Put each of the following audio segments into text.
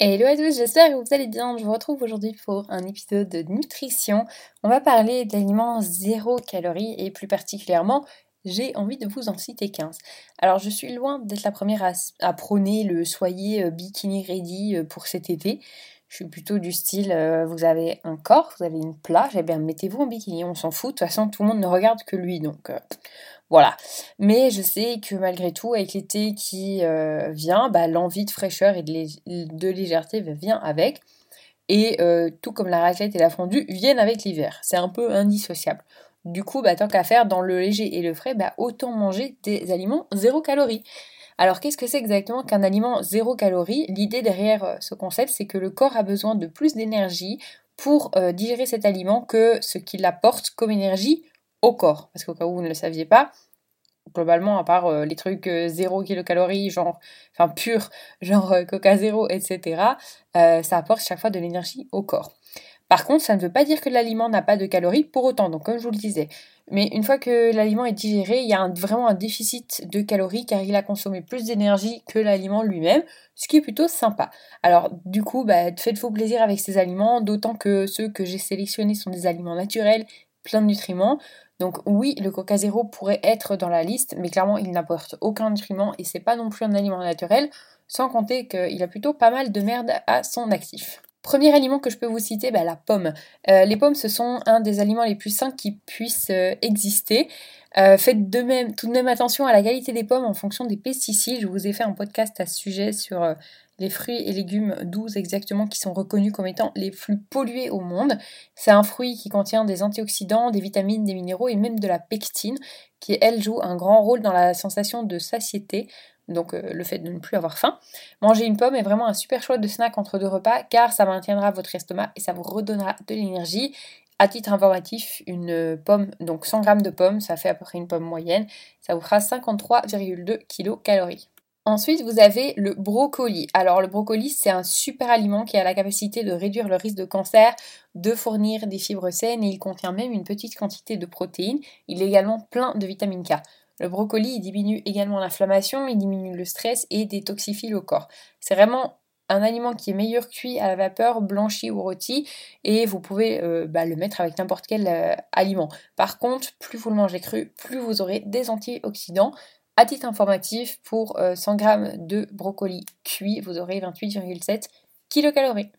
Hello à tous, j'espère que vous allez bien. Je vous retrouve aujourd'hui pour un épisode de nutrition. On va parler d'aliments zéro calories et plus particulièrement, j'ai envie de vous en citer 15. Alors je suis loin d'être la première à, prôner le soyez euh, bikini ready euh, pour cet été. Je suis plutôt du style, euh, vous avez un corps, vous avez une plage, et eh bien mettez-vous en bikini, on s'en fout. De toute façon, tout le monde ne regarde que lui, donc voilà. Mais je sais que malgré tout, avec l'été qui euh, vient, bah, l'envie de fraîcheur et de, légèreté vient avec. Et euh, tout comme la raclette et la fondue viennent avec l'hiver. C'est un peu indissociable. Du coup, bah, tant qu'à faire dans le léger et le frais, bah, autant manger des aliments zéro calorie. Alors qu'est-ce que c'est exactement qu'un aliment zéro calorie? L'idée derrière euh, ce concept, c'est que le corps a besoin de plus d'énergie pour digérer cet aliment que ce qu'il apporte comme énergie au corps. Parce qu'au cas où vous ne le saviez pas, globalement, à part euh, les trucs 0 euh, kilocalories, genre, enfin pur, genre euh, Coca 0, etc., ça apporte chaque fois de l'énergie au corps. Par contre, ça ne veut pas dire que l'aliment n'a pas de calories pour autant, donc comme je vous le disais. Mais une fois que l'aliment est digéré, il y a vraiment un déficit de calories car il a consommé plus d'énergie que l'aliment lui-même, ce qui est plutôt sympa. Alors du coup, bah, faites-vous plaisir avec ces aliments, d'autant que ceux que j'ai sélectionnés sont des aliments naturels, plein de nutriments. Donc oui, le Coca Zéro pourrait être dans la liste, mais clairement il n'apporte aucun nutriment et c'est pas non plus un aliment naturel, sans compter qu'il a plutôt pas mal de merde à son actif. Premier aliment que je peux vous citer, bah, la pomme. Euh, les pommes, ce sont un des aliments les plus sains qui puissent euh, exister. Euh, faites tout de même attention à la qualité des pommes en fonction des pesticides. Je vous ai fait un podcast à ce sujet sur les fruits et légumes doux exactement qui sont reconnus comme étant les plus pollués au monde. C'est un fruit qui contient des antioxydants, des vitamines, des minéraux et même de la pectine qui elle joue un grand rôle dans la sensation de satiété. Donc euh, le fait de ne plus avoir faim. Manger une pomme est vraiment un super choix de snack entre deux repas car ça maintiendra votre estomac et ça vous redonnera de l'énergie. À titre informatif, une pomme, donc 100 g de pommes, ça fait à peu près une pomme moyenne, ça vous fera 53,2 kcal. Ensuite, vous avez le brocoli. Alors, le brocoli, c'est un super aliment qui a la capacité de réduire le risque de cancer, de fournir des fibres saines et il contient même une petite quantité de protéines. Il est également plein de vitamine K. Le brocoli, diminue également l'inflammation, il diminue le stress et détoxifie le corps. C'est vraiment un aliment qui est meilleur cuit à la vapeur, blanchi ou rôti, et vous pouvez euh, bah, le mettre avec n'importe quel euh, aliment. Par contre, plus vous le mangez cru, plus vous aurez des antioxydants. À titre informatif, pour 100 euh, g de brocoli cuit, vous aurez 28,7 kcal.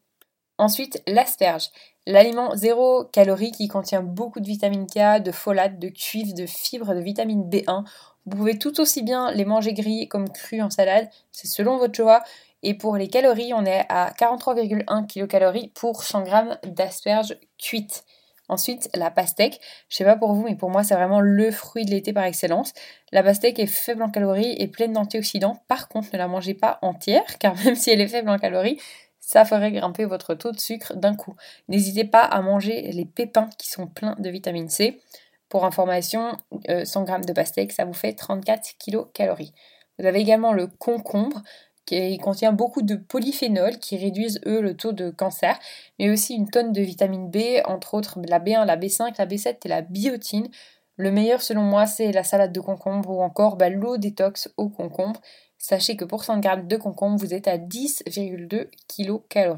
Ensuite, l'asperge. L'aliment zéro calorie qui contient beaucoup de vitamine K, de folate, de cuivre, de fibres, de vitamine B1. Vous pouvez tout aussi bien les manger grillés comme crus en salade, c'est selon votre choix. Et pour les calories, on est à 43,1 kcal pour 100 g d'asperges cuites. Ensuite, la pastèque. Je sais pas pour vous, mais pour moi, c'est vraiment le fruit de l'été par excellence. La pastèque est faible en calories et pleine d'antioxydants. Par contre, ne la mangez pas entière, car même si elle est faible en calories, ça ferait grimper votre taux de sucre d'un coup. N'hésitez pas à manger les pépins qui sont pleins de vitamine C. Pour information, 100 euh, g de pastèque, ça vous fait 34 kcal. Vous avez également le concombre qui contient beaucoup de polyphénols qui réduisent eux le taux de cancer, mais aussi une tonne de vitamine B, entre autres la B1, la B5, la B7 et la biotine. Le meilleur selon moi c'est la salade de concombre ou encore bah, l'eau détox au concombre. Sachez que pour 100 g de concombre vous êtes à 10,2 kcal.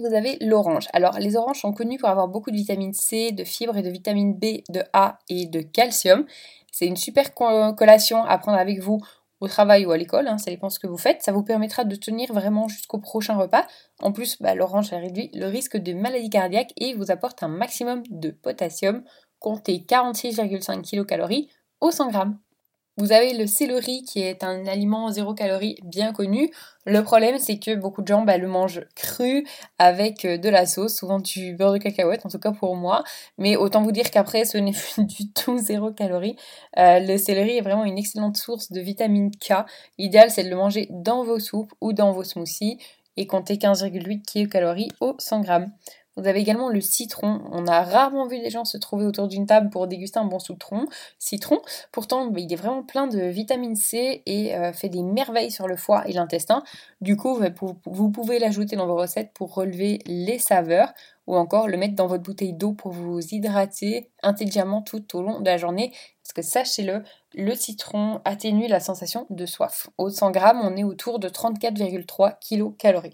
Vous avez l'orange. Alors les oranges sont connues pour avoir beaucoup de vitamine C, de fibres et de vitamine B, de A et de calcium. C'est une super collation à prendre avec vous au travail ou à l'école, hein, ça dépend ce que vous faites, ça vous permettra de tenir vraiment jusqu'au prochain repas. En plus, bah, l'orange réduit le risque de maladie cardiaque et vous apporte un maximum de potassium, comptez 46,5 kcal au 100 g. Vous avez le céleri qui est un aliment zéro calorie bien connu. Le problème c'est que beaucoup de gens bah, le mangent cru avec euh, de la sauce, souvent du beurre de cacahuète, en tout cas pour moi. Mais autant vous dire qu'après ce n'est plus du tout zéro calorie. Euh, le céleri est vraiment une excellente source de vitamine K. L'idéal c'est de le manger dans vos soupes ou dans vos smoothies et compter 15,8 kcal au 100 g. Vous avez également le citron. On a rarement vu des gens se trouver autour d'une table pour déguster un bon citron. Citron, pourtant, il est vraiment plein de vitamine C et euh, fait des merveilles sur le foie et l'intestin. Du coup, vous pouvez l'ajouter dans vos recettes pour relever les saveurs ou encore le mettre dans votre bouteille d'eau pour vous hydrater intelligemment tout au long de la journée. Parce que sachez-le, le citron atténue la sensation de soif. Au 100 g, on est autour de 34,3 kcal.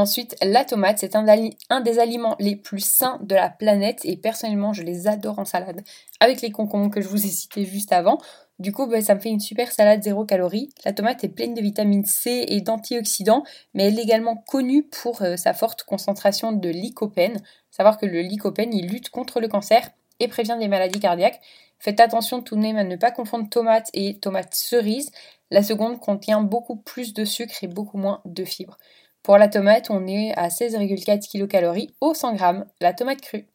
Ensuite, la tomate, c'est un, des aliments les plus sains de la planète et personnellement, je les adore en salade. Avec les concombres que je vous ai cités juste avant, du coup, bah, ça me fait une super salade zéro calories. La tomate est pleine de vitamine C et d'antioxydants, mais elle est également connue pour euh, sa forte concentration de lycopène. Savoir que le lycopène, il lutte contre le cancer et prévient des maladies cardiaques. Faites attention tout de même à ne pas confondre tomate et tomate cerise. La seconde contient beaucoup plus de sucre et beaucoup moins de fibres. Pour la tomate, on est à 16,4 kcal au 100 g, la tomate crue.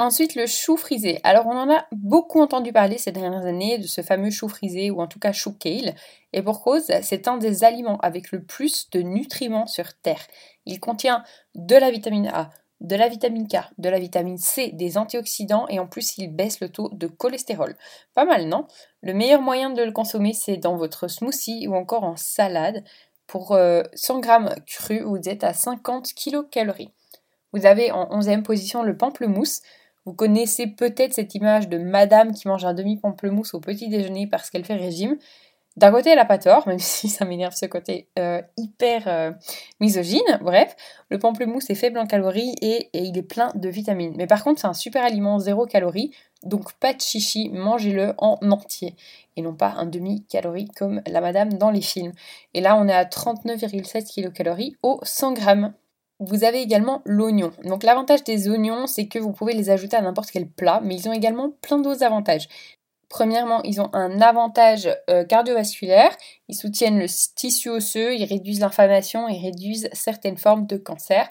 Ensuite, le chou frisé. Alors, on en a beaucoup entendu parler ces dernières années de ce fameux chou frisé, ou en tout cas chou kale. Et pour cause, c'est un des aliments avec le plus de nutriments sur Terre. Il contient de la vitamine A, de la vitamine K, de la vitamine C, des antioxydants et en plus il baisse le taux de cholestérol. Pas mal, non? Le meilleur moyen de le consommer, c'est dans votre smoothie ou encore en salade. Pour 100 euh, g cru, vous êtes à 50 kcal. Vous avez en 11e position le pamplemousse. Vous connaissez peut-être cette image de madame qui mange un demi-pamplemousse au petit déjeuner parce qu'elle fait régime. D'un côté, elle n'a pas tort, même si ça m'énerve ce côté euh, hyper euh, misogyne. Bref, le pamplemousse est faible en calories et, il est plein de vitamines. Mais par contre, c'est un super aliment zéro calories, donc pas de chichi, mangez-le en entier. Et non pas un demi-calorie comme la madame dans les films. Et là, on est à 39,7 kilocalories au 100 grammes. Vous avez également l'oignon. Donc l'avantage des oignons, c'est que vous pouvez les ajouter à n'importe quel plat, mais ils ont également plein d'autres avantages. Premièrement, ils ont un avantage euh, cardiovasculaire, ils soutiennent le tissu osseux, ils réduisent l'inflammation et réduisent certaines formes de cancer.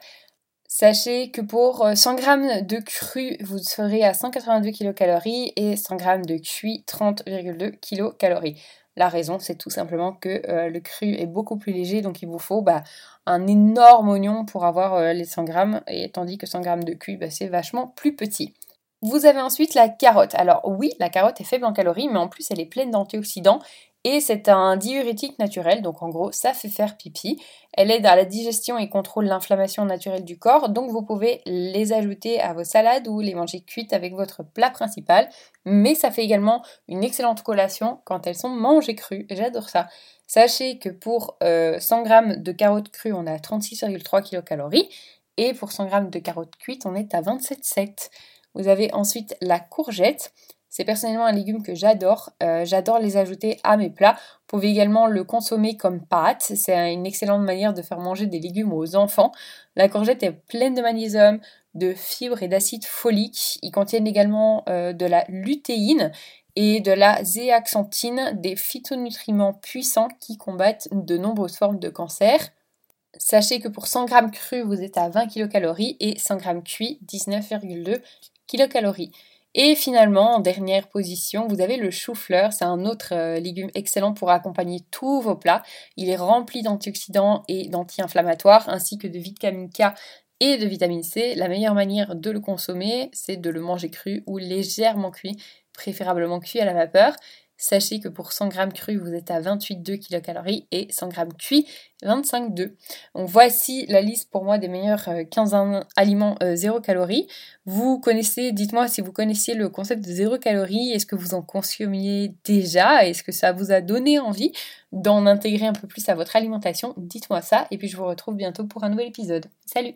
Sachez que pour 100 euh, g de cru, vous serez à 182 kcal et 100 g de cuit, 30,2 kcal. La raison, c'est tout simplement que euh, le cru est beaucoup plus léger, donc il vous faut bah, un énorme oignon pour avoir euh, les 100 grammes, et tandis que 100 grammes de cuit, bah, c'est vachement plus petit. Vous avez ensuite la carotte. Alors oui, la carotte est faible en calories, mais en plus elle est pleine d'antioxydants et c'est un diurétique naturel, donc en gros ça fait faire pipi. Elle aide à la digestion et contrôle l'inflammation naturelle du corps, donc vous pouvez les ajouter à vos salades ou les manger cuites avec votre plat principal. Mais ça fait également une excellente collation quand elles sont mangées crues, j'adore ça. Sachez que pour 100 euh, g de carottes crues, on a 36,3 kcal et pour 100 g de carottes cuites, on est à 27,7. Vous avez ensuite la courgette. C'est personnellement un légume que j'adore. Euh, j'adore les ajouter à mes plats. Vous pouvez également le consommer comme pâte. C'est une excellente manière de faire manger des légumes aux enfants. La courgette est pleine de magnésium, de fibres et d'acide folique. Ils contiennent également euh, de la lutéine et de la zéaxanthine, des phytonutriments puissants qui combattent de nombreuses formes de cancer. Sachez que pour 100 g cru, vous êtes à 20 kcal et 100 g cuit, 19,2 kcal. Et finalement, en dernière position, vous avez le chou-fleur. C'est un autre euh, légume excellent pour accompagner tous vos plats. Il est rempli d'antioxydants et d'anti-inflammatoires, ainsi que de vitamine K et de vitamine C. La meilleure manière de le consommer, c'est de le manger cru ou légèrement cuit, préférablement cuit à la vapeur. Sachez que pour 100 g cru, vous êtes à 28,2 kcal et 100 g cuit, 25,2. Donc voici la liste pour moi des meilleurs 15 euh, aliments 0 euh, calories. Vous connaissez, dites-moi si vous connaissiez le concept de 0 calories, est-ce que vous en consommiez déjà? Est-ce que ça vous a donné envie d'en intégrer un peu plus à votre alimentation? Dites-moi ça et puis je vous retrouve bientôt pour un nouvel épisode. Salut